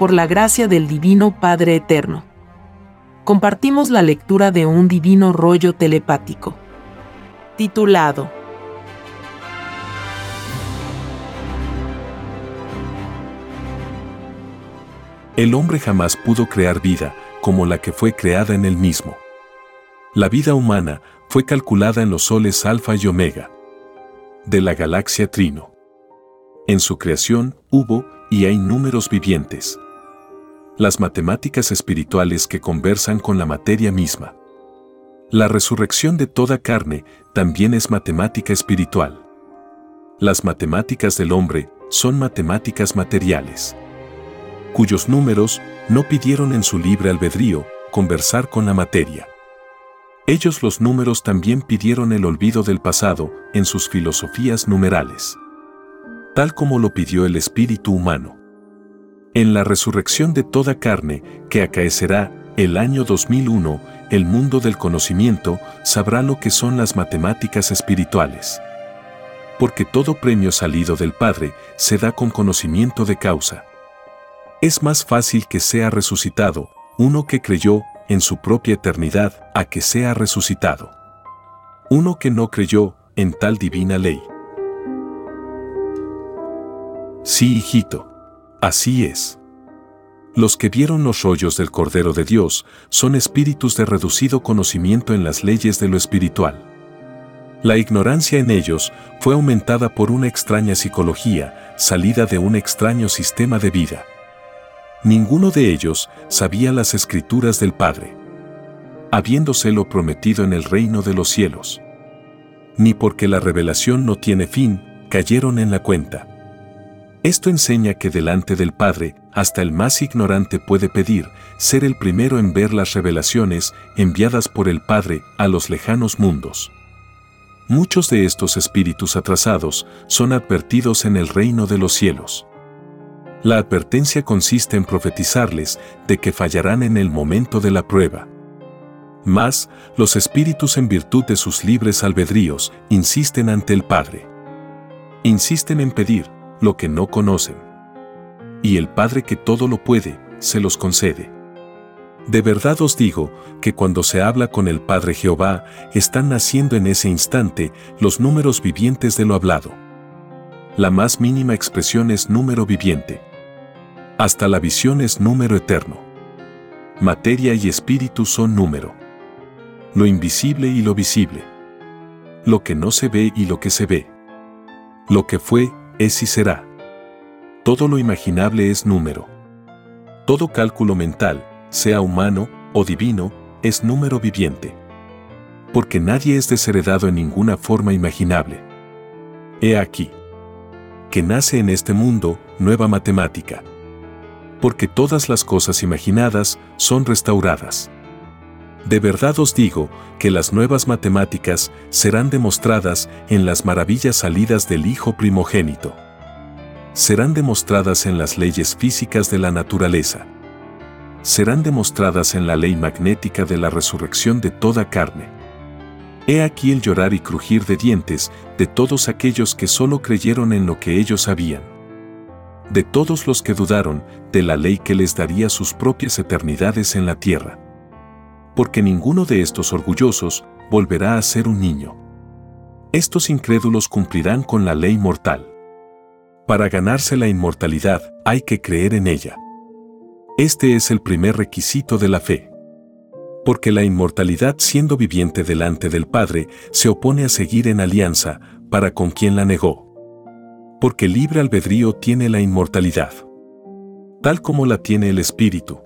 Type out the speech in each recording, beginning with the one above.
por la gracia del Divino Padre Eterno. Compartimos la lectura de un divino rollo telepático, titulado El hombre jamás pudo crear vida como la que fue creada en él mismo. La vida humana fue calculada en los soles Alfa y Omega de la galaxia Trino. En su creación hubo y hay números vivientes. Las matemáticas espirituales que conversan con la materia misma. La resurrección de toda carne también es matemática espiritual. Las matemáticas del hombre son matemáticas materiales, cuyos números no pidieron en su libre albedrío conversar con la materia. Ellos los números también pidieron el olvido del pasado en sus filosofías numerales, tal como lo pidió el espíritu humano. En la resurrección de toda carne, que acaecerá el año 2001, el mundo del conocimiento sabrá lo que son las matemáticas espirituales. Porque todo premio salido del Padre se da con conocimiento de causa. Es más fácil que sea resucitado uno que creyó en su propia eternidad a que sea resucitado. Uno que no creyó en tal divina ley. Sí, hijito. Así es. Los que vieron los rollos del Cordero de Dios son espíritus de reducido conocimiento en las leyes de lo espiritual. La ignorancia en ellos fue aumentada por una extraña psicología, salida de un extraño sistema de vida. Ninguno de ellos sabía las escrituras del Padre, habiéndoselo prometido en el reino de los cielos. Ni porque la revelación no tiene fin, cayeron en la cuenta. Esto enseña que delante del Padre, hasta el más ignorante puede pedir ser el primero en ver las revelaciones enviadas por el Padre a los lejanos mundos. Muchos de estos espíritus atrasados son advertidos en el reino de los cielos. La advertencia consiste en profetizarles de que fallarán en el momento de la prueba. Mas, los espíritus en virtud de sus libres albedríos insisten ante el Padre. Insisten en pedir lo que no conocen. Y el Padre que todo lo puede, se los concede. De verdad os digo que cuando se habla con el Padre Jehová, están naciendo en ese instante los números vivientes de lo hablado. La más mínima expresión es número viviente. Hasta la visión es número eterno. Materia y espíritu son número. Lo invisible y lo visible. Lo que no se ve y lo que se ve. Lo que fue, es y será. Todo lo imaginable es número. Todo cálculo mental, sea humano o divino, es número viviente. Porque nadie es desheredado en ninguna forma imaginable. He aquí. Que nace en este mundo nueva matemática porque todas las cosas imaginadas son restauradas. De verdad os digo que las nuevas matemáticas serán demostradas en las maravillas salidas del Hijo primogénito. Serán demostradas en las leyes físicas de la naturaleza. Serán demostradas en la ley magnética de la resurrección de toda carne. He aquí el llorar y crujir de dientes de todos aquellos que solo creyeron en lo que ellos sabían de todos los que dudaron de la ley que les daría sus propias eternidades en la tierra. Porque ninguno de estos orgullosos volverá a ser un niño. Estos incrédulos cumplirán con la ley mortal. Para ganarse la inmortalidad hay que creer en ella. Este es el primer requisito de la fe. Porque la inmortalidad siendo viviente delante del Padre se opone a seguir en alianza para con quien la negó porque libre albedrío tiene la inmortalidad, tal como la tiene el Espíritu.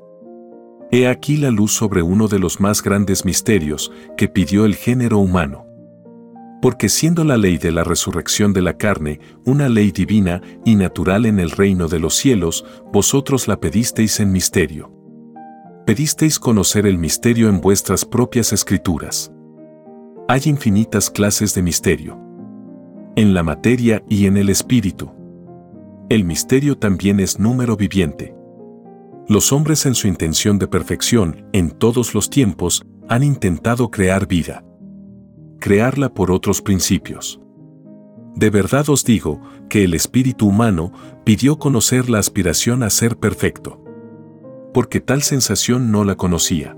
He aquí la luz sobre uno de los más grandes misterios que pidió el género humano. Porque siendo la ley de la resurrección de la carne una ley divina y natural en el reino de los cielos, vosotros la pedisteis en misterio. Pedisteis conocer el misterio en vuestras propias escrituras. Hay infinitas clases de misterio en la materia y en el espíritu. El misterio también es número viviente. Los hombres en su intención de perfección, en todos los tiempos, han intentado crear vida. Crearla por otros principios. De verdad os digo que el espíritu humano pidió conocer la aspiración a ser perfecto. porque tal sensación no la conocía.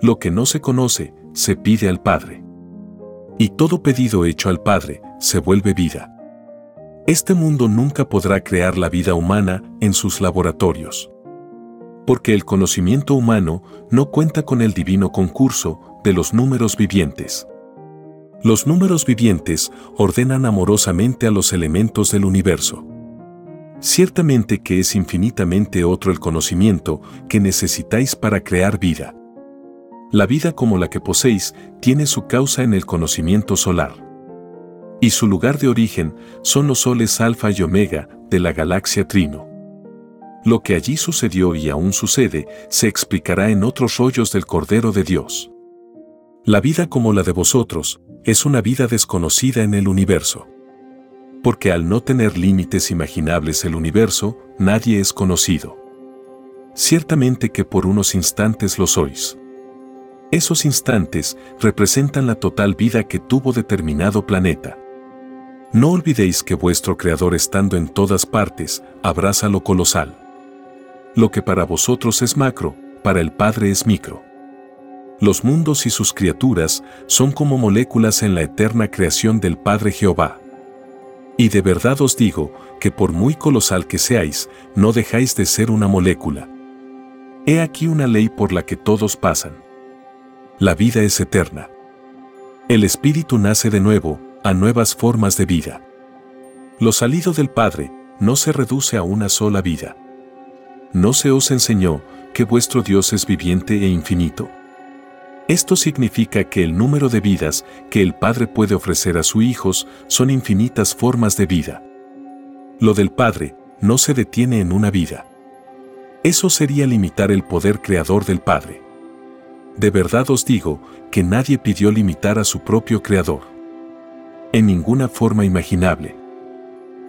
Lo que no se conoce, se pide al Padre. Y todo pedido hecho al Padre, se vuelve vida. Este mundo nunca podrá crear la vida humana en sus laboratorios. Porque el conocimiento humano no cuenta con el divino concurso de los números vivientes. Los números vivientes ordenan amorosamente a los elementos del universo. Ciertamente que es infinitamente otro el conocimiento que necesitáis para crear vida. La vida como la que poseéis tiene su causa en el conocimiento solar. Y su lugar de origen son los soles alfa y omega de la galaxia Trino. Lo que allí sucedió y aún sucede se explicará en otros rollos del Cordero de Dios. La vida como la de vosotros es una vida desconocida en el universo. Porque al no tener límites imaginables el universo, nadie es conocido. Ciertamente que por unos instantes lo sois. Esos instantes representan la total vida que tuvo determinado planeta. No olvidéis que vuestro Creador estando en todas partes, abraza lo colosal. Lo que para vosotros es macro, para el Padre es micro los mundos y sus criaturas son como moléculas en la eterna creación del Padre Jehová. Y de verdad os digo que por muy colosal que seáis, no dejáis de ser una molécula. He aquí una ley por la que todos pasan. La vida es eterna. El espíritu nace de nuevo, a nuevas formas de vida. Lo salido del Padre no se reduce a una sola vida. ¿No se os enseñó que vuestro Dios es viviente e infinito? Esto significa que el número de vidas que el Padre puede ofrecer a sus hijos son infinitas formas de vida. Lo del Padre no se detiene en una vida. Eso sería limitar el poder creador del Padre. De verdad os digo que nadie pidió limitar a su propio Creador. En ninguna forma imaginable.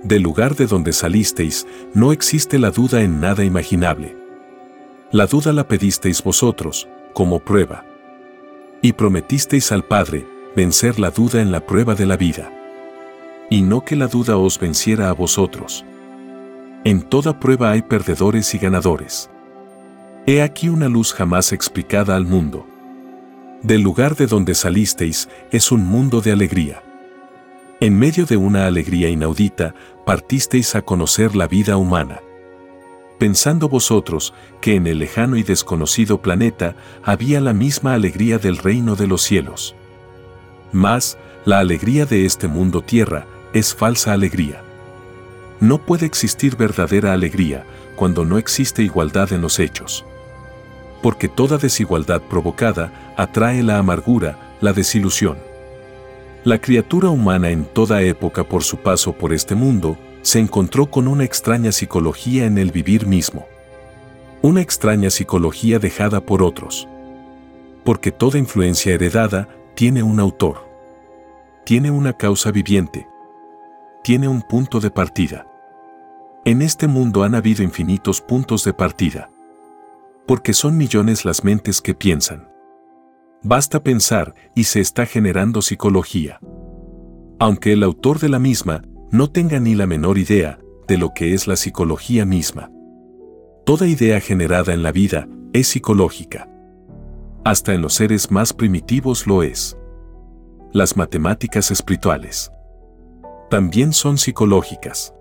Del lugar de donde salisteis no existe la duda en nada imaginable. La duda la pedisteis vosotros, como prueba y prometisteis al Padre vencer la duda en la prueba de la vida. Y no que la duda os venciera a vosotros. En toda prueba hay perdedores y ganadores. He aquí una luz jamás explicada al mundo. Del lugar de donde salisteis es un mundo de alegría. En medio de una alegría inaudita, partisteis a conocer la vida humana pensando vosotros que en el lejano y desconocido planeta había la misma alegría del reino de los cielos. Mas, la alegría de este mundo tierra es falsa alegría. No puede existir verdadera alegría cuando no existe igualdad en los hechos. Porque toda desigualdad provocada atrae la amargura, la desilusión. La criatura humana en toda época por su paso por este mundo se encontró con una extraña psicología en el vivir mismo. Una extraña psicología dejada por otros. Porque toda influencia heredada tiene un autor. Tiene una causa viviente. Tiene un punto de partida. En este mundo han habido infinitos puntos de partida. Porque son millones las mentes que piensan. Basta pensar y se está generando psicología. Aunque el autor de la misma no tenga ni la menor idea de lo que es la psicología misma. Toda idea generada en la vida es psicológica. Hasta en los seres más primitivos lo es. Las matemáticas espirituales también son psicológicas.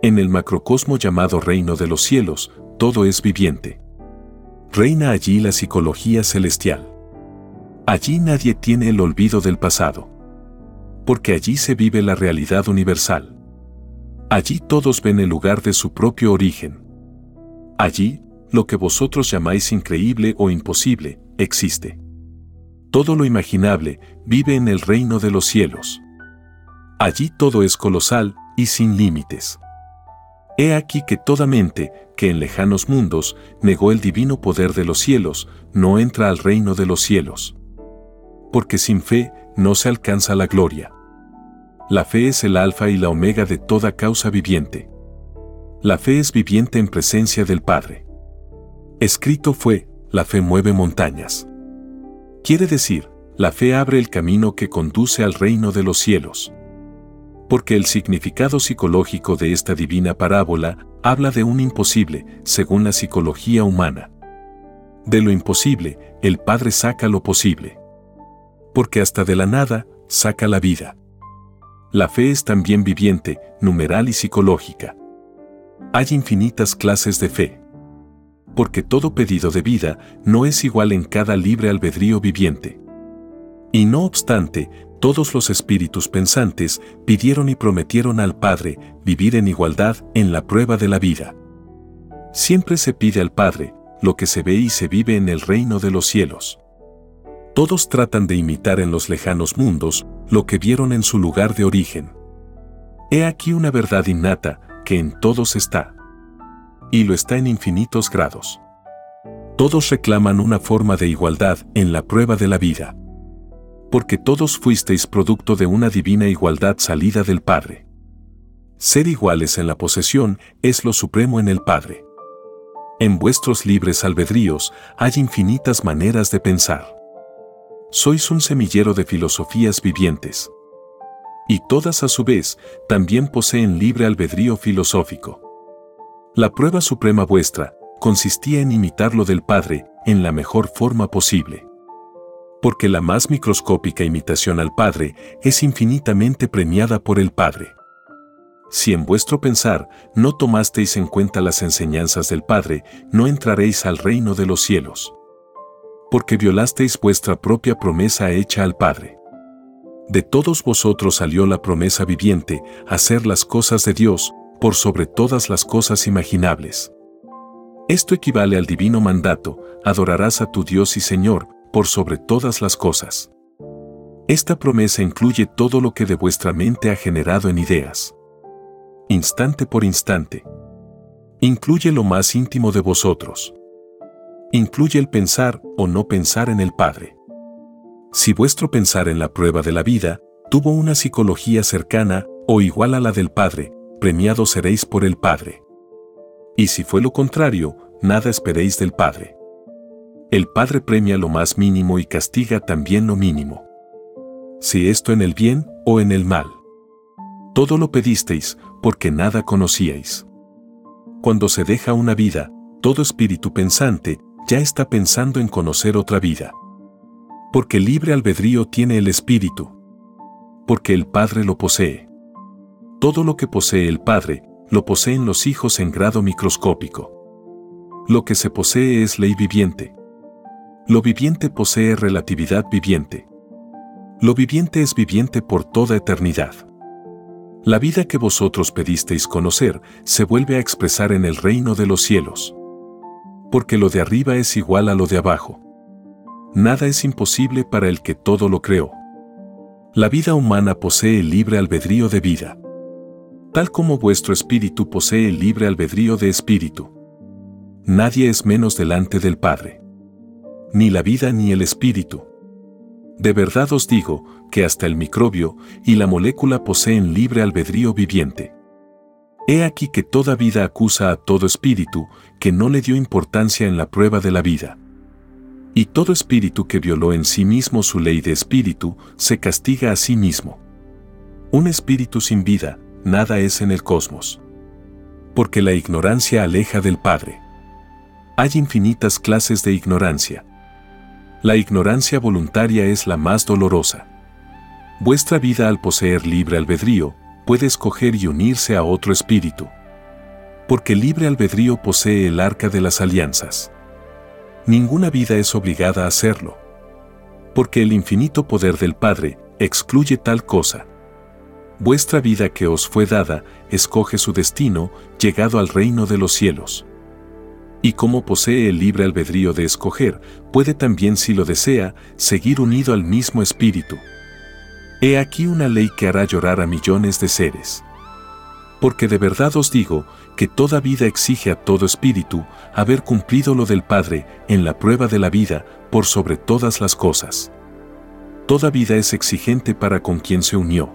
En el macrocosmo llamado reino de los cielos, todo es viviente. Reina allí la psicología celestial. Allí nadie tiene el olvido del pasado porque allí se vive la realidad universal. Allí todos ven el lugar de su propio origen. Allí, lo que vosotros llamáis increíble o imposible, existe. Todo lo imaginable vive en el reino de los cielos. Allí todo es colosal y sin límites. He aquí que toda mente, que en lejanos mundos negó el divino poder de los cielos, no entra al reino de los cielos. Porque sin fe no se alcanza la gloria. La fe es el alfa y la omega de toda causa viviente. La fe es viviente en presencia del Padre. Escrito fue, la fe mueve montañas. Quiere decir, la fe abre el camino que conduce al reino de los cielos. Porque el significado psicológico de esta divina parábola habla de un imposible, según la psicología humana. De lo imposible, el Padre saca lo posible. Porque hasta de la nada, saca la vida. La fe es también viviente, numeral y psicológica. Hay infinitas clases de fe. Porque todo pedido de vida no es igual en cada libre albedrío viviente. Y no obstante, todos los espíritus pensantes pidieron y prometieron al Padre vivir en igualdad en la prueba de la vida. Siempre se pide al Padre lo que se ve y se vive en el reino de los cielos. Todos tratan de imitar en los lejanos mundos lo que vieron en su lugar de origen. He aquí una verdad innata que en todos está. Y lo está en infinitos grados. Todos reclaman una forma de igualdad en la prueba de la vida porque todos fuisteis producto de una divina igualdad salida del Padre. Ser iguales en la posesión es lo supremo en el Padre. En vuestros libres albedríos hay infinitas maneras de pensar. Sois un semillero de filosofías vivientes. Y todas a su vez también poseen libre albedrío filosófico. La prueba suprema vuestra consistía en imitar lo del Padre en la mejor forma posible porque la más microscópica imitación al Padre es infinitamente premiada por el Padre. Si en vuestro pensar no tomasteis en cuenta las enseñanzas del Padre, no entraréis al reino de los cielos. Porque violasteis vuestra propia promesa hecha al Padre. De todos vosotros salió la promesa viviente, hacer las cosas de Dios, por sobre todas las cosas imaginables. Esto equivale al divino mandato, adorarás a tu Dios y Señor, por sobre todas las cosas. Esta promesa incluye todo lo que de vuestra mente ha generado en ideas. Instante por instante. Incluye lo más íntimo de vosotros. Incluye el pensar o no pensar en el Padre. Si vuestro pensar en la prueba de la vida tuvo una psicología cercana o igual a la del Padre, premiados seréis por el Padre. Y si fue lo contrario, nada esperéis del Padre. El Padre premia lo más mínimo y castiga también lo mínimo. Si esto en el bien o en el mal. Todo lo pedisteis porque nada conocíais. Cuando se deja una vida, todo espíritu pensante ya está pensando en conocer otra vida. Porque libre albedrío tiene el espíritu. Porque el Padre lo posee. Todo lo que posee el Padre, lo poseen los hijos en grado microscópico. Lo que se posee es ley viviente. Lo viviente posee relatividad viviente. Lo viviente es viviente por toda eternidad. La vida que vosotros pedisteis conocer se vuelve a expresar en el reino de los cielos. Porque lo de arriba es igual a lo de abajo. Nada es imposible para el que todo lo creó. La vida humana posee el libre albedrío de vida. Tal como vuestro espíritu posee el libre albedrío de espíritu. Nadie es menos delante del Padre ni la vida ni el espíritu. De verdad os digo que hasta el microbio y la molécula poseen libre albedrío viviente. He aquí que toda vida acusa a todo espíritu que no le dio importancia en la prueba de la vida. Y todo espíritu que violó en sí mismo su ley de espíritu se castiga a sí mismo. Un espíritu sin vida, nada es en el cosmos. Porque la ignorancia aleja del Padre. Hay infinitas clases de ignorancia la ignorancia voluntaria es la más dolorosa. Vuestra vida al poseer libre albedrío puede escoger y unirse a otro espíritu. Porque libre albedrío posee el arca de las alianzas. Ninguna vida es obligada a hacerlo. Porque el infinito poder del Padre excluye tal cosa. Vuestra vida que os fue dada escoge su destino, llegado al reino de los cielos y como posee el libre albedrío de escoger, puede también, si lo desea, seguir unido al mismo espíritu. He aquí una ley que hará llorar a millones de seres. Porque de verdad os digo que toda vida exige a todo espíritu haber cumplido lo del Padre en la prueba de la vida por sobre todas las cosas. Toda vida es exigente para con quien se unió.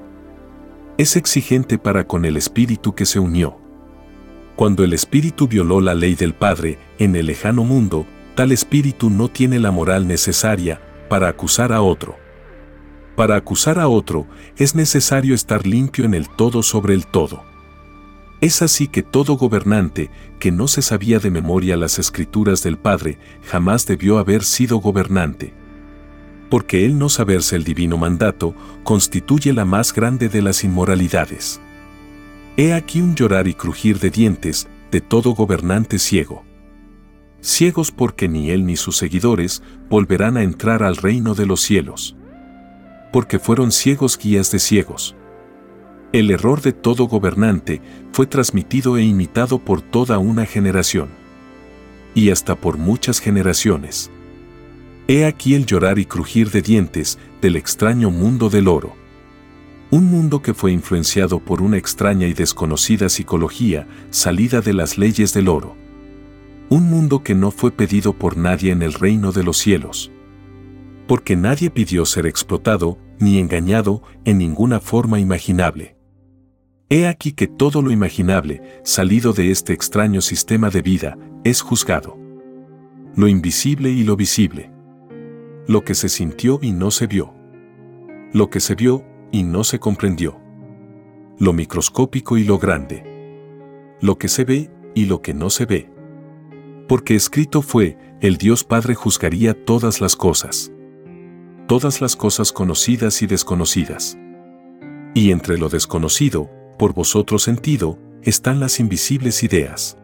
Es exigente para con el espíritu que se unió. Cuando el espíritu violó la ley del Padre en el lejano mundo, tal espíritu no tiene la moral necesaria para acusar a otro. Para acusar a otro, es necesario estar limpio en el todo sobre el todo. Es así que todo gobernante, que no se sabía de memoria las escrituras del Padre, jamás debió haber sido gobernante. Porque el no saberse el divino mandato constituye la más grande de las inmoralidades. He aquí un llorar y crujir de dientes de todo gobernante ciego. Ciegos porque ni él ni sus seguidores volverán a entrar al reino de los cielos. Porque fueron ciegos guías de ciegos. El error de todo gobernante fue transmitido e imitado por toda una generación. Y hasta por muchas generaciones. He aquí el llorar y crujir de dientes del extraño mundo del oro. Un mundo que fue influenciado por una extraña y desconocida psicología salida de las leyes del oro. Un mundo que no fue pedido por nadie en el reino de los cielos. Porque nadie pidió ser explotado ni engañado en ninguna forma imaginable. He aquí que todo lo imaginable, salido de este extraño sistema de vida, es juzgado. Lo invisible y lo visible. Lo que se sintió y no se vio. Lo que se vio y no se comprendió. Lo microscópico y lo grande. Lo que se ve y lo que no se ve. Porque escrito fue, el Dios Padre juzgaría todas las cosas. Todas las cosas conocidas y desconocidas. Y entre lo desconocido, por vosotros sentido, están las invisibles ideas.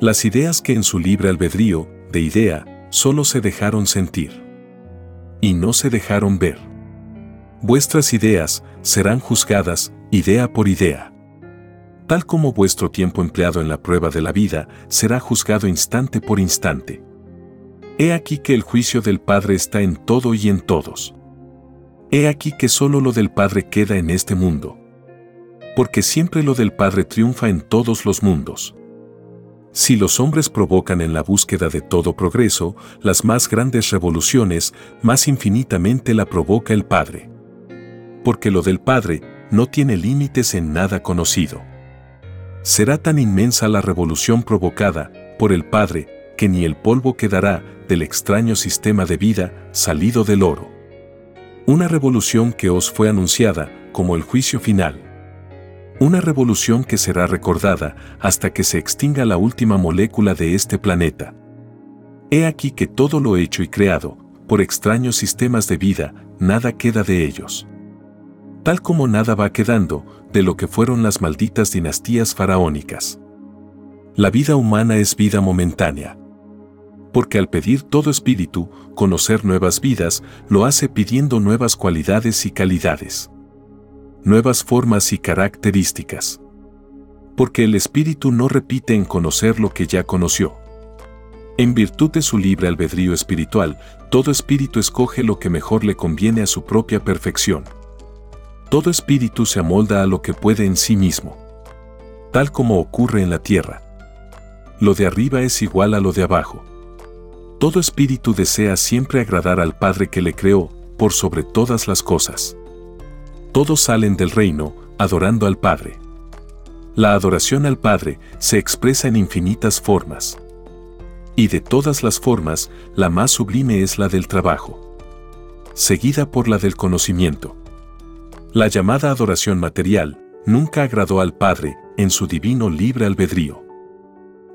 Las ideas que en su libre albedrío, de idea, solo se dejaron sentir. Y no se dejaron ver. Vuestras ideas serán juzgadas, idea por idea. Tal como vuestro tiempo empleado en la prueba de la vida será juzgado instante por instante. He aquí que el juicio del Padre está en todo y en todos. He aquí que solo lo del Padre queda en este mundo porque siempre lo del Padre triunfa en todos los mundos. Si los hombres provocan en la búsqueda de todo progreso las más grandes revoluciones, más infinitamente la provoca el Padre. Porque lo del Padre no tiene límites en nada conocido. Será tan inmensa la revolución provocada por el Padre que ni el polvo quedará del extraño sistema de vida salido del oro. Una revolución que os fue anunciada como el juicio final una revolución que será recordada hasta que se extinga la última molécula de este planeta. He aquí que todo lo hecho y creado, por extraños sistemas de vida, nada queda de ellos. Tal como nada va quedando de lo que fueron las malditas dinastías faraónicas. La vida humana es vida momentánea. Porque al pedir todo espíritu, conocer nuevas vidas, lo hace pidiendo nuevas cualidades y calidades nuevas formas y características. Porque el espíritu no repite en conocer lo que ya conoció. En virtud de su libre albedrío espiritual, todo espíritu escoge lo que mejor le conviene a su propia perfección. Todo espíritu se amolda a lo que puede en sí mismo. Tal como ocurre en la tierra. Lo de arriba es igual a lo de abajo. Todo espíritu desea siempre agradar al Padre que le creó, por sobre todas las cosas todos salen del reino, adorando al Padre. La adoración al Padre se expresa en infinitas formas. Y de todas las formas, la más sublime es la del trabajo, seguida por la del conocimiento. La llamada adoración material nunca agradó al Padre en su divino libre albedrío.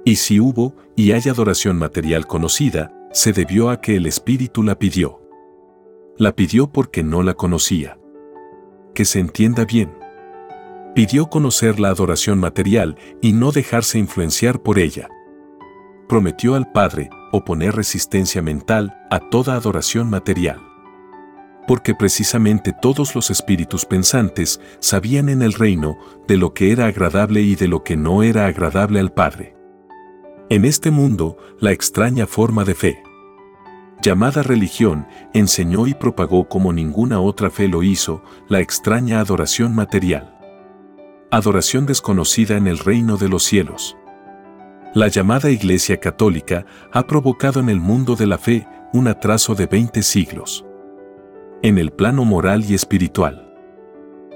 Y si hubo y hay adoración material conocida, se debió a que el Espíritu la pidió. La pidió porque no la conocía que se entienda bien. Pidió conocer la adoración material y no dejarse influenciar por ella. Prometió al Padre oponer resistencia mental a toda adoración material. Porque precisamente todos los espíritus pensantes sabían en el reino de lo que era agradable y de lo que no era agradable al Padre. En este mundo, la extraña forma de fe llamada religión, enseñó y propagó como ninguna otra fe lo hizo, la extraña adoración material. Adoración desconocida en el reino de los cielos. La llamada Iglesia Católica ha provocado en el mundo de la fe un atraso de 20 siglos. En el plano moral y espiritual.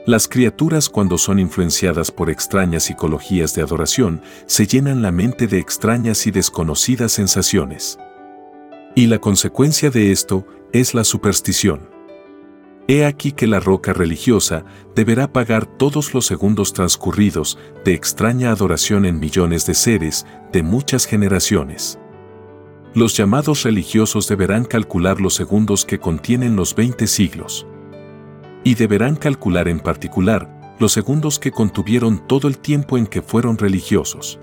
Las criaturas cuando son influenciadas por extrañas psicologías de adoración se llenan la mente de extrañas y desconocidas sensaciones. Y la consecuencia de esto es la superstición. He aquí que la roca religiosa deberá pagar todos los segundos transcurridos de extraña adoración en millones de seres de muchas generaciones. Los llamados religiosos deberán calcular los segundos que contienen los 20 siglos. Y deberán calcular en particular los segundos que contuvieron todo el tiempo en que fueron religiosos.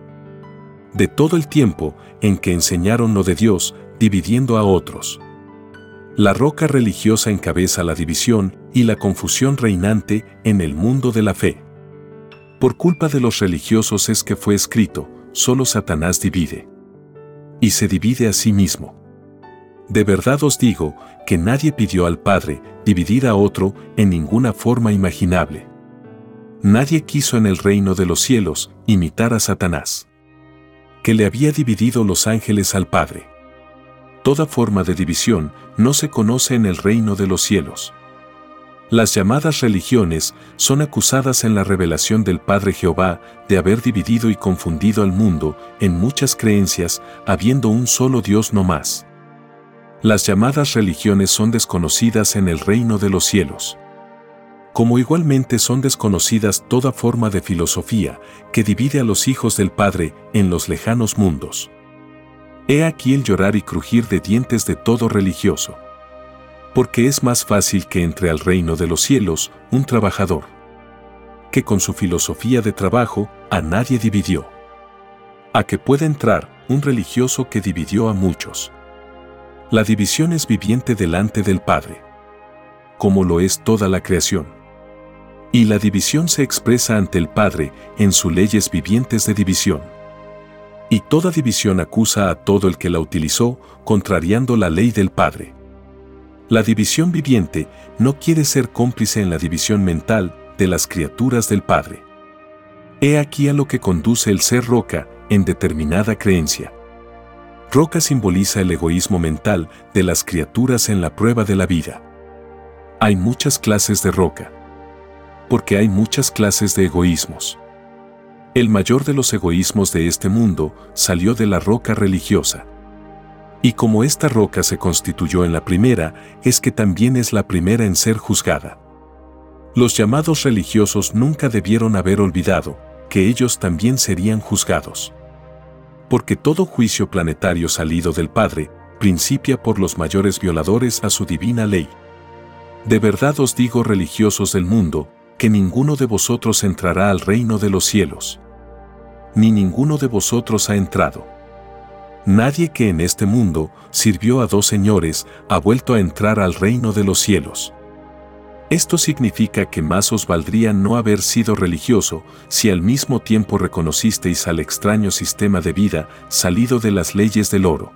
De todo el tiempo en que enseñaron lo de Dios, dividiendo a otros. La roca religiosa encabeza la división y la confusión reinante en el mundo de la fe. Por culpa de los religiosos es que fue escrito, solo Satanás divide. Y se divide a sí mismo. De verdad os digo que nadie pidió al Padre dividir a otro en ninguna forma imaginable. Nadie quiso en el reino de los cielos imitar a Satanás. Que le había dividido los ángeles al Padre. Toda forma de división no se conoce en el reino de los cielos. Las llamadas religiones son acusadas en la revelación del Padre Jehová de haber dividido y confundido al mundo en muchas creencias, habiendo un solo Dios no más. Las llamadas religiones son desconocidas en el reino de los cielos. Como igualmente son desconocidas toda forma de filosofía que divide a los hijos del Padre en los lejanos mundos. He aquí el llorar y crujir de dientes de todo religioso. Porque es más fácil que entre al reino de los cielos un trabajador, que con su filosofía de trabajo a nadie dividió. A que pueda entrar un religioso que dividió a muchos. La división es viviente delante del Padre, como lo es toda la creación. Y la división se expresa ante el Padre en sus leyes vivientes de división y toda división acusa a todo el que la utilizó, contrariando la ley del Padre. La división viviente no quiere ser cómplice en la división mental de las criaturas del Padre. He aquí a lo que conduce el ser roca en determinada creencia. Roca simboliza el egoísmo mental de las criaturas en la prueba de la vida. Hay muchas clases de roca. Porque hay muchas clases de egoísmos. El mayor de los egoísmos de este mundo salió de la roca religiosa. Y como esta roca se constituyó en la primera, es que también es la primera en ser juzgada. Los llamados religiosos nunca debieron haber olvidado que ellos también serían juzgados. Porque todo juicio planetario salido del Padre principia por los mayores violadores a su divina ley. De verdad os digo religiosos del mundo, que ninguno de vosotros entrará al reino de los cielos. Ni ninguno de vosotros ha entrado. Nadie que en este mundo sirvió a dos señores ha vuelto a entrar al reino de los cielos. Esto significa que más os valdría no haber sido religioso si al mismo tiempo reconocisteis al extraño sistema de vida salido de las leyes del oro.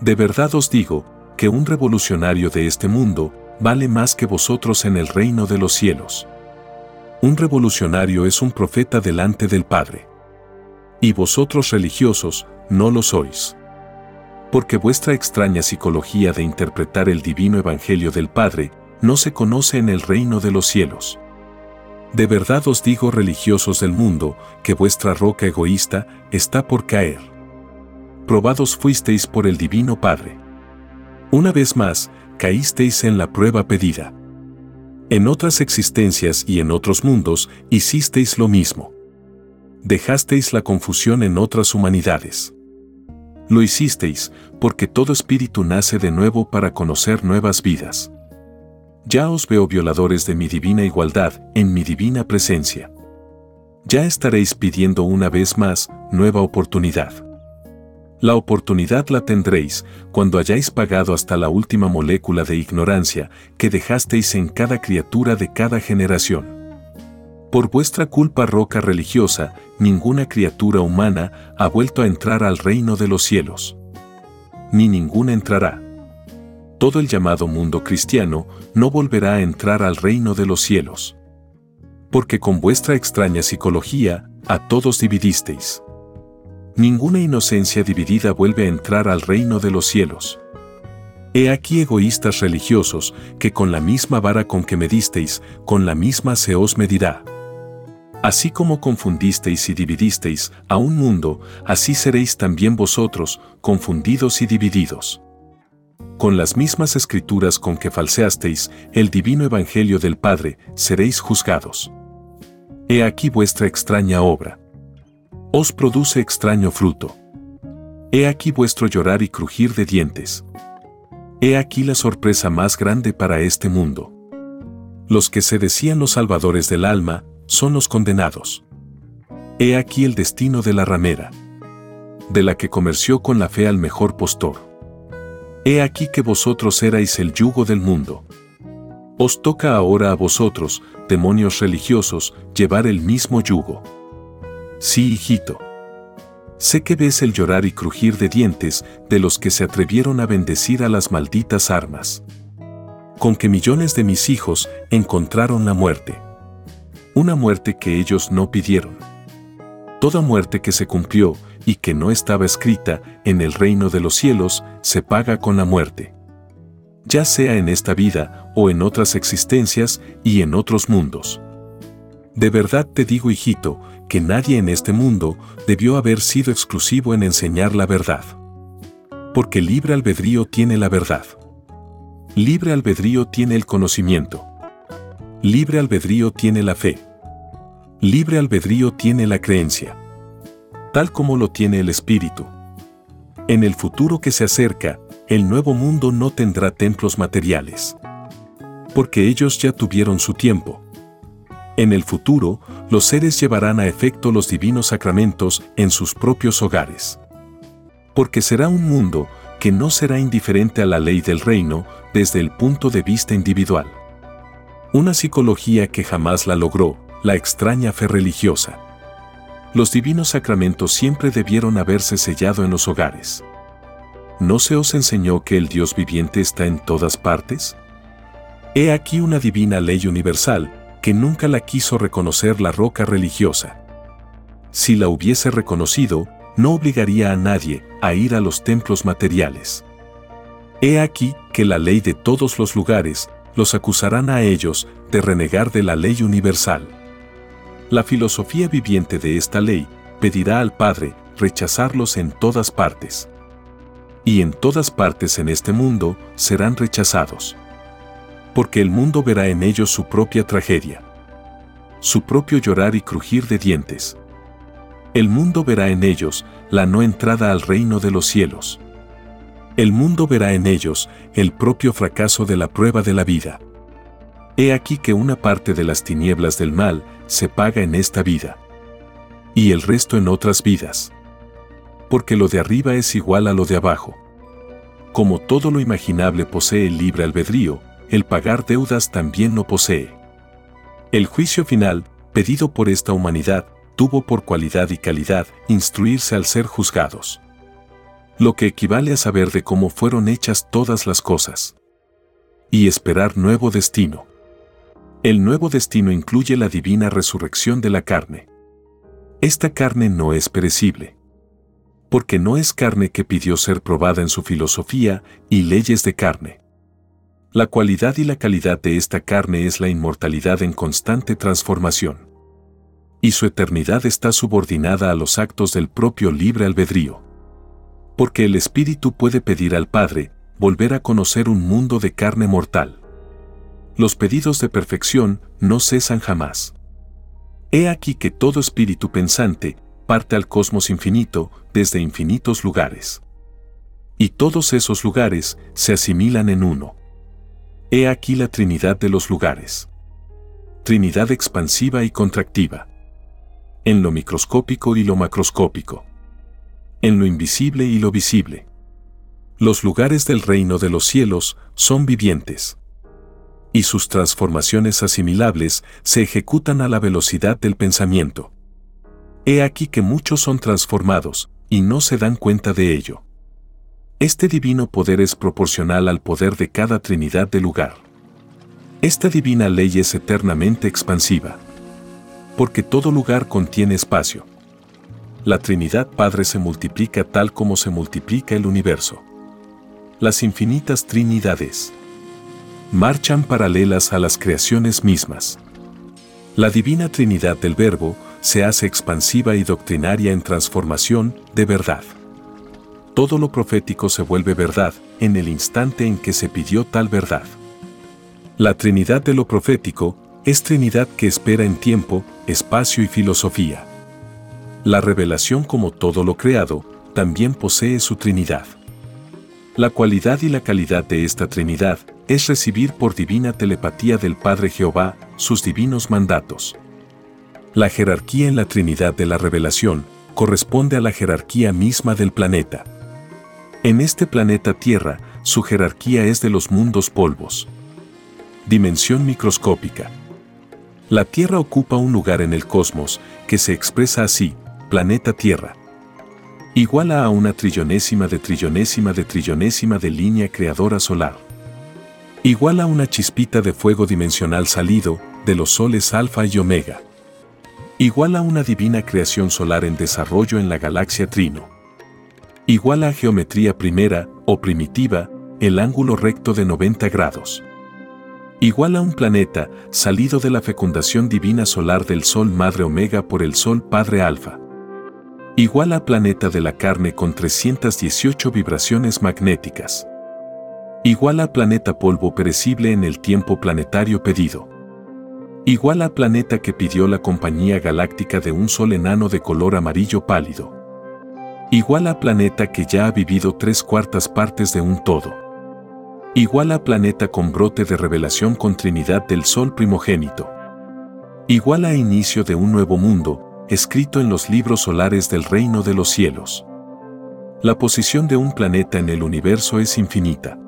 De verdad os digo que un revolucionario de este mundo vale más que vosotros en el reino de los cielos. Un revolucionario es un profeta delante del Padre. Y vosotros religiosos, no lo sois. Porque vuestra extraña psicología de interpretar el divino evangelio del Padre no se conoce en el reino de los cielos. De verdad os digo religiosos del mundo, que vuestra roca egoísta está por caer. Probados fuisteis por el divino Padre. Una vez más, caísteis en la prueba pedida. En otras existencias y en otros mundos hicisteis lo mismo. Dejasteis la confusión en otras humanidades. Lo hicisteis porque todo espíritu nace de nuevo para conocer nuevas vidas. Ya os veo violadores de mi divina igualdad en mi divina presencia. Ya estaréis pidiendo una vez más nueva oportunidad. La oportunidad la tendréis cuando hayáis pagado hasta la última molécula de ignorancia que dejasteis en cada criatura de cada generación. Por vuestra culpa roca religiosa, ninguna criatura humana ha vuelto a entrar al reino de los cielos. Ni ninguna entrará. Todo el llamado mundo cristiano no volverá a entrar al reino de los cielos. Porque con vuestra extraña psicología, a todos dividisteis. Ninguna inocencia dividida vuelve a entrar al reino de los cielos. He aquí egoístas religiosos, que con la misma vara con que medisteis, con la misma se os medirá. Así como confundisteis y dividisteis a un mundo, así seréis también vosotros, confundidos y divididos. Con las mismas escrituras con que falseasteis el divino evangelio del Padre, seréis juzgados. He aquí vuestra extraña obra. Os produce extraño fruto. He aquí vuestro llorar y crujir de dientes. He aquí la sorpresa más grande para este mundo. Los que se decían los salvadores del alma son los condenados. He aquí el destino de la ramera, de la que comerció con la fe al mejor postor. He aquí que vosotros erais el yugo del mundo. Os toca ahora a vosotros, demonios religiosos, llevar el mismo yugo. Sí, hijito. Sé que ves el llorar y crujir de dientes de los que se atrevieron a bendecir a las malditas armas. Con que millones de mis hijos encontraron la muerte. Una muerte que ellos no pidieron. Toda muerte que se cumplió y que no estaba escrita en el reino de los cielos, se paga con la muerte. Ya sea en esta vida o en otras existencias y en otros mundos. De verdad te digo, hijito, que nadie en este mundo debió haber sido exclusivo en enseñar la verdad. Porque libre albedrío tiene la verdad. Libre albedrío tiene el conocimiento. Libre albedrío tiene la fe. Libre albedrío tiene la creencia tal como lo tiene el Espíritu. En el futuro que se acerca, el nuevo mundo no tendrá templos materiales. Porque ellos ya tuvieron su tiempo. En el futuro, los seres llevarán a efecto los divinos sacramentos en sus propios hogares. Porque será un mundo que no será indiferente a la ley del reino desde el punto de vista individual. Una psicología que jamás la logró, la extraña fe religiosa los divinos sacramentos siempre debieron haberse sellado en los hogares. ¿No se os enseñó que el Dios viviente está en todas partes? He aquí una divina ley universal que nunca la quiso reconocer la roca religiosa. Si la hubiese reconocido, no obligaría a nadie a ir a los templos materiales. He aquí que la ley de todos los lugares los acusarán a ellos de renegar de la ley universal. La filosofía viviente de esta ley pedirá al Padre rechazarlos en todas partes. Y en todas partes en este mundo serán rechazados. Porque el mundo verá en ellos su propia tragedia. Su propio llorar y crujir de dientes. El mundo verá en ellos la no entrada al reino de los cielos. El mundo verá en ellos el propio fracaso de la prueba de la vida. He aquí que una parte de las tinieblas del mal se paga en esta vida. Y el resto en otras vidas. Porque lo de arriba es igual a lo de abajo. Como todo lo imaginable posee el libre albedrío, el pagar deudas también lo posee. El juicio final, pedido por esta humanidad, tuvo por cualidad y calidad instruirse al ser juzgados. Lo que equivale a saber de cómo fueron hechas todas las cosas. Y esperar nuevo destino. El nuevo destino incluye la divina resurrección de la carne. Esta carne no es perecible. Porque no es carne que pidió ser probada en su filosofía y leyes de carne. La cualidad y la calidad de esta carne es la inmortalidad en constante transformación. Y su eternidad está subordinada a los actos del propio libre albedrío. Porque el Espíritu puede pedir al Padre volver a conocer un mundo de carne mortal los pedidos de perfección no cesan jamás. He aquí que todo espíritu pensante parte al cosmos infinito desde infinitos lugares. Y todos esos lugares se asimilan en uno. He aquí la Trinidad de los lugares. Trinidad expansiva y contractiva. En lo microscópico y lo macroscópico. En lo invisible y lo visible. Los lugares del reino de los cielos son vivientes y sus transformaciones asimilables se ejecutan a la velocidad del pensamiento. He aquí que muchos son transformados, y no se dan cuenta de ello. Este divino poder es proporcional al poder de cada Trinidad de lugar. Esta divina ley es eternamente expansiva. Porque todo lugar contiene espacio. La Trinidad Padre se multiplica tal como se multiplica el universo. Las infinitas Trinidades marchan paralelas a las creaciones mismas. La divina Trinidad del Verbo se hace expansiva y doctrinaria en transformación de verdad. Todo lo profético se vuelve verdad en el instante en que se pidió tal verdad. La Trinidad de lo profético es Trinidad que espera en tiempo, espacio y filosofía. La revelación como todo lo creado, también posee su Trinidad. La cualidad y la calidad de esta Trinidad es recibir por divina telepatía del Padre Jehová sus divinos mandatos. La jerarquía en la Trinidad de la revelación corresponde a la jerarquía misma del planeta. En este planeta Tierra, su jerarquía es de los mundos polvos. Dimensión microscópica. La Tierra ocupa un lugar en el cosmos que se expresa así, planeta Tierra. Iguala a una trillonésima de trillonésima de trillonésima de línea creadora solar. Igual a una chispita de fuego dimensional salido de los soles alfa y omega. Igual a una divina creación solar en desarrollo en la galaxia Trino. Igual a geometría primera o primitiva, el ángulo recto de 90 grados. Igual a un planeta salido de la fecundación divina solar del Sol Madre Omega por el Sol Padre Alfa igual a planeta de la carne con 318 vibraciones magnéticas. Igual a planeta polvo perecible en el tiempo planetario pedido. Igual a planeta que pidió la compañía galáctica de un sol enano de color amarillo pálido. Igual a planeta que ya ha vivido tres cuartas partes de un todo. Igual a planeta con brote de revelación con Trinidad del Sol primogénito. Igual a inicio de un nuevo mundo, escrito en los libros solares del reino de los cielos. La posición de un planeta en el universo es infinita,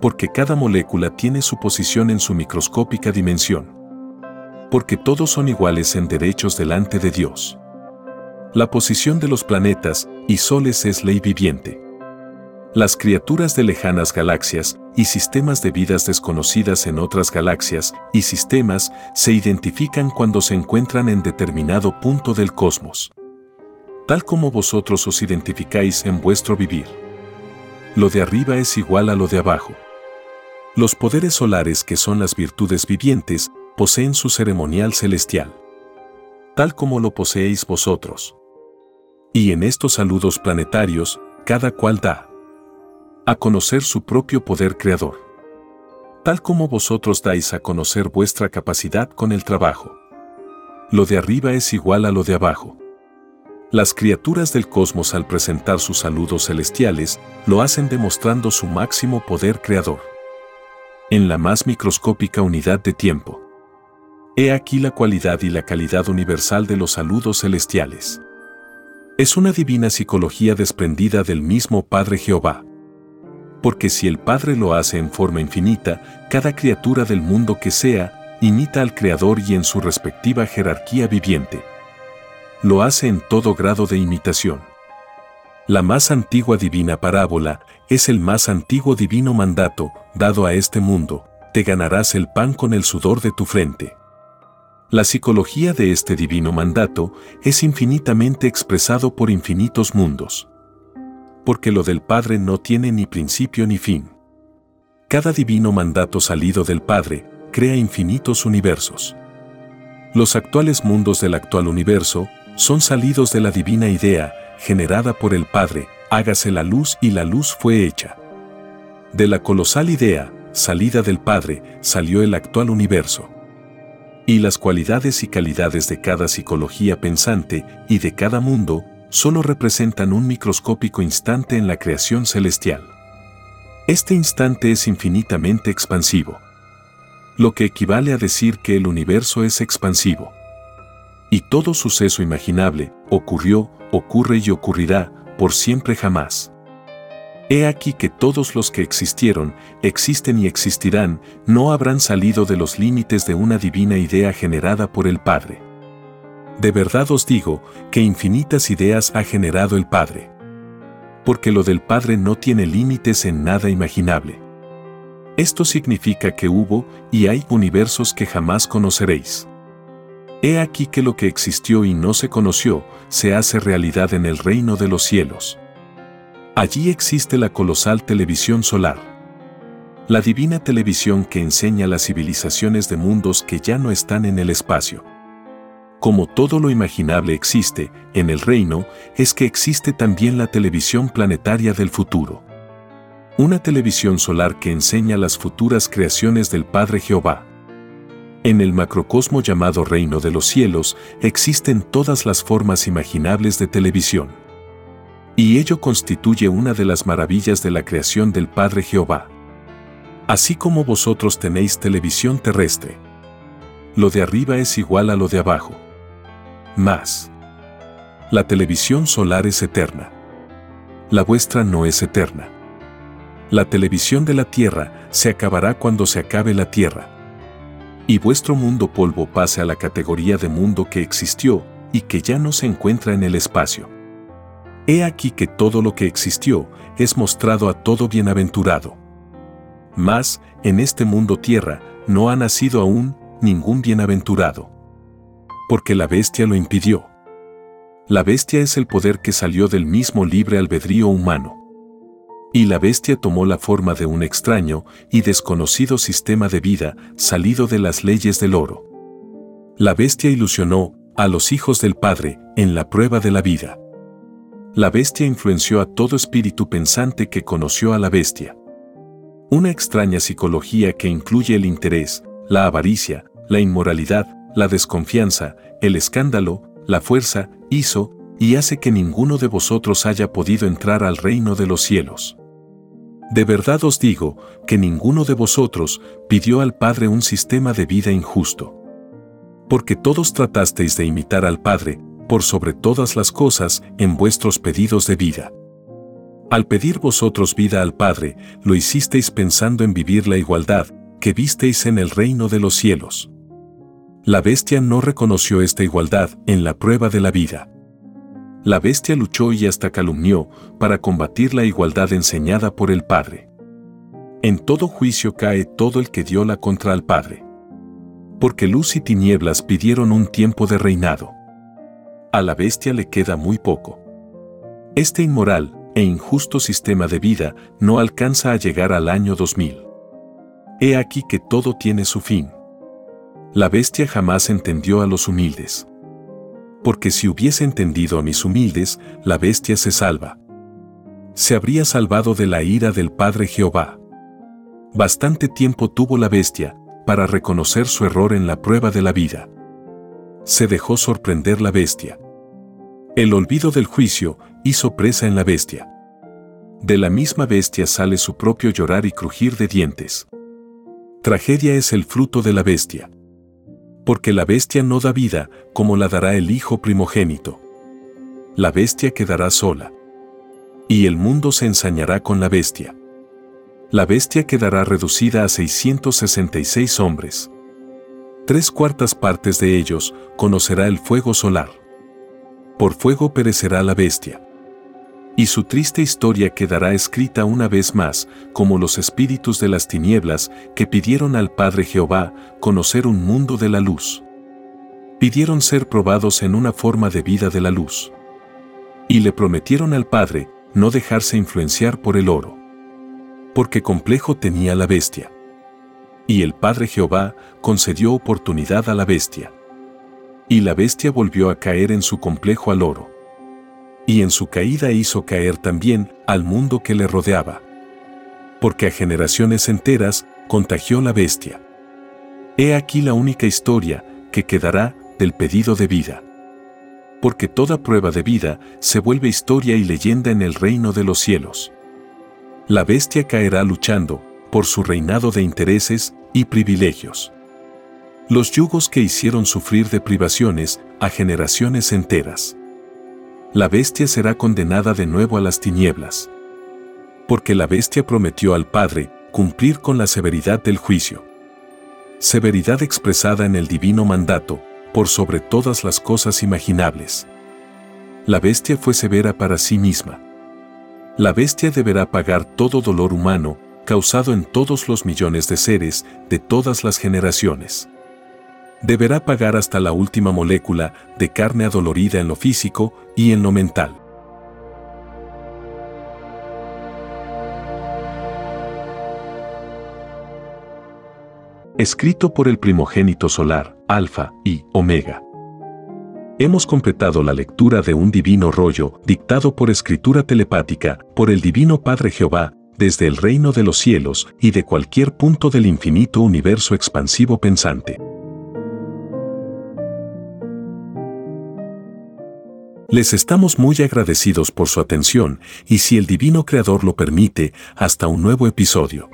porque cada molécula tiene su posición en su microscópica dimensión, porque todos son iguales en derechos delante de Dios. La posición de los planetas y soles es ley viviente. Las criaturas de lejanas galaxias y sistemas de vidas desconocidas en otras galaxias y sistemas se identifican cuando se encuentran en determinado punto del cosmos. Tal como vosotros os identificáis en vuestro vivir. Lo de arriba es igual a lo de abajo. Los poderes solares que son las virtudes vivientes poseen su ceremonial celestial. Tal como lo poseéis vosotros. Y en estos saludos planetarios, cada cual da a conocer su propio poder creador. Tal como vosotros dais a conocer vuestra capacidad con el trabajo. Lo de arriba es igual a lo de abajo. Las criaturas del cosmos al presentar sus saludos celestiales lo hacen demostrando su máximo poder creador. En la más microscópica unidad de tiempo. He aquí la cualidad y la calidad universal de los saludos celestiales. Es una divina psicología desprendida del mismo Padre Jehová porque si el Padre lo hace en forma infinita, cada criatura del mundo que sea, imita al Creador y en su respectiva jerarquía viviente. Lo hace en todo grado de imitación. La más antigua divina parábola es el más antiguo divino mandato dado a este mundo, te ganarás el pan con el sudor de tu frente. La psicología de este divino mandato es infinitamente expresado por infinitos mundos porque lo del Padre no tiene ni principio ni fin. Cada divino mandato salido del Padre crea infinitos universos. Los actuales mundos del actual universo son salidos de la divina idea generada por el Padre, hágase la luz y la luz fue hecha. De la colosal idea, salida del Padre, salió el actual universo. Y las cualidades y calidades de cada psicología pensante y de cada mundo solo representan un microscópico instante en la creación celestial. Este instante es infinitamente expansivo, lo que equivale a decir que el universo es expansivo. Y todo suceso imaginable ocurrió, ocurre y ocurrirá por siempre jamás. He aquí que todos los que existieron, existen y existirán, no habrán salido de los límites de una divina idea generada por el Padre. De verdad os digo que infinitas ideas ha generado el Padre. Porque lo del Padre no tiene límites en nada imaginable. Esto significa que hubo y hay universos que jamás conoceréis. He aquí que lo que existió y no se conoció se hace realidad en el reino de los cielos. Allí existe la colosal televisión solar. La divina televisión que enseña las civilizaciones de mundos que ya no están en el espacio como todo lo imaginable existe en el reino, es que existe también la televisión planetaria del futuro. Una televisión solar que enseña las futuras creaciones del Padre Jehová. En el macrocosmo llamado Reino de los Cielos existen todas las formas imaginables de televisión. Y ello constituye una de las maravillas de la creación del Padre Jehová. Así como vosotros tenéis televisión terrestre. Lo de arriba es igual a lo de abajo. Más. La televisión solar es eterna. La vuestra no es eterna. La televisión de la Tierra se acabará cuando se acabe la Tierra. Y vuestro mundo polvo pase a la categoría de mundo que existió y que ya no se encuentra en el espacio. He aquí que todo lo que existió es mostrado a todo bienaventurado. Mas, en este mundo tierra, no ha nacido aún ningún bienaventurado. Porque la bestia lo impidió. La bestia es el poder que salió del mismo libre albedrío humano. Y la bestia tomó la forma de un extraño y desconocido sistema de vida salido de las leyes del oro. La bestia ilusionó a los hijos del Padre en la prueba de la vida. La bestia influenció a todo espíritu pensante que conoció a la bestia. Una extraña psicología que incluye el interés, la avaricia, la inmoralidad, la desconfianza, el escándalo, la fuerza, hizo y hace que ninguno de vosotros haya podido entrar al reino de los cielos. De verdad os digo que ninguno de vosotros pidió al Padre un sistema de vida injusto. Porque todos tratasteis de imitar al Padre, por sobre todas las cosas, en vuestros pedidos de vida. Al pedir vosotros vida al Padre, lo hicisteis pensando en vivir la igualdad que visteis en el reino de los cielos. La bestia no reconoció esta igualdad en la prueba de la vida. La bestia luchó y hasta calumnió para combatir la igualdad enseñada por el Padre. En todo juicio cae todo el que dio la contra al Padre. Porque luz y tinieblas pidieron un tiempo de reinado. A la bestia le queda muy poco. Este inmoral e injusto sistema de vida no alcanza a llegar al año 2000. He aquí que todo tiene su fin. La bestia jamás entendió a los humildes. Porque si hubiese entendido a mis humildes, la bestia se salva. Se habría salvado de la ira del Padre Jehová. Bastante tiempo tuvo la bestia para reconocer su error en la prueba de la vida. Se dejó sorprender la bestia. El olvido del juicio hizo presa en la bestia. De la misma bestia sale su propio llorar y crujir de dientes. Tragedia es el fruto de la bestia porque la bestia no da vida como la dará el Hijo primogénito. La bestia quedará sola. Y el mundo se ensañará con la bestia. La bestia quedará reducida a 666 hombres. Tres cuartas partes de ellos conocerá el fuego solar. Por fuego perecerá la bestia. Y su triste historia quedará escrita una vez más, como los espíritus de las tinieblas que pidieron al Padre Jehová conocer un mundo de la luz. Pidieron ser probados en una forma de vida de la luz. Y le prometieron al Padre no dejarse influenciar por el oro. Porque complejo tenía la bestia. Y el Padre Jehová concedió oportunidad a la bestia. Y la bestia volvió a caer en su complejo al oro y en su caída hizo caer también al mundo que le rodeaba. Porque a generaciones enteras contagió la bestia. He aquí la única historia que quedará del pedido de vida. Porque toda prueba de vida se vuelve historia y leyenda en el reino de los cielos. La bestia caerá luchando por su reinado de intereses y privilegios. Los yugos que hicieron sufrir de privaciones a generaciones enteras la bestia será condenada de nuevo a las tinieblas. Porque la bestia prometió al Padre cumplir con la severidad del juicio. Severidad expresada en el divino mandato, por sobre todas las cosas imaginables. La bestia fue severa para sí misma. La bestia deberá pagar todo dolor humano causado en todos los millones de seres de todas las generaciones deberá pagar hasta la última molécula de carne adolorida en lo físico y en lo mental. Escrito por el primogénito solar, Alfa y Omega. Hemos completado la lectura de un divino rollo dictado por escritura telepática por el Divino Padre Jehová desde el reino de los cielos y de cualquier punto del infinito universo expansivo pensante. Les estamos muy agradecidos por su atención y si el Divino Creador lo permite, hasta un nuevo episodio.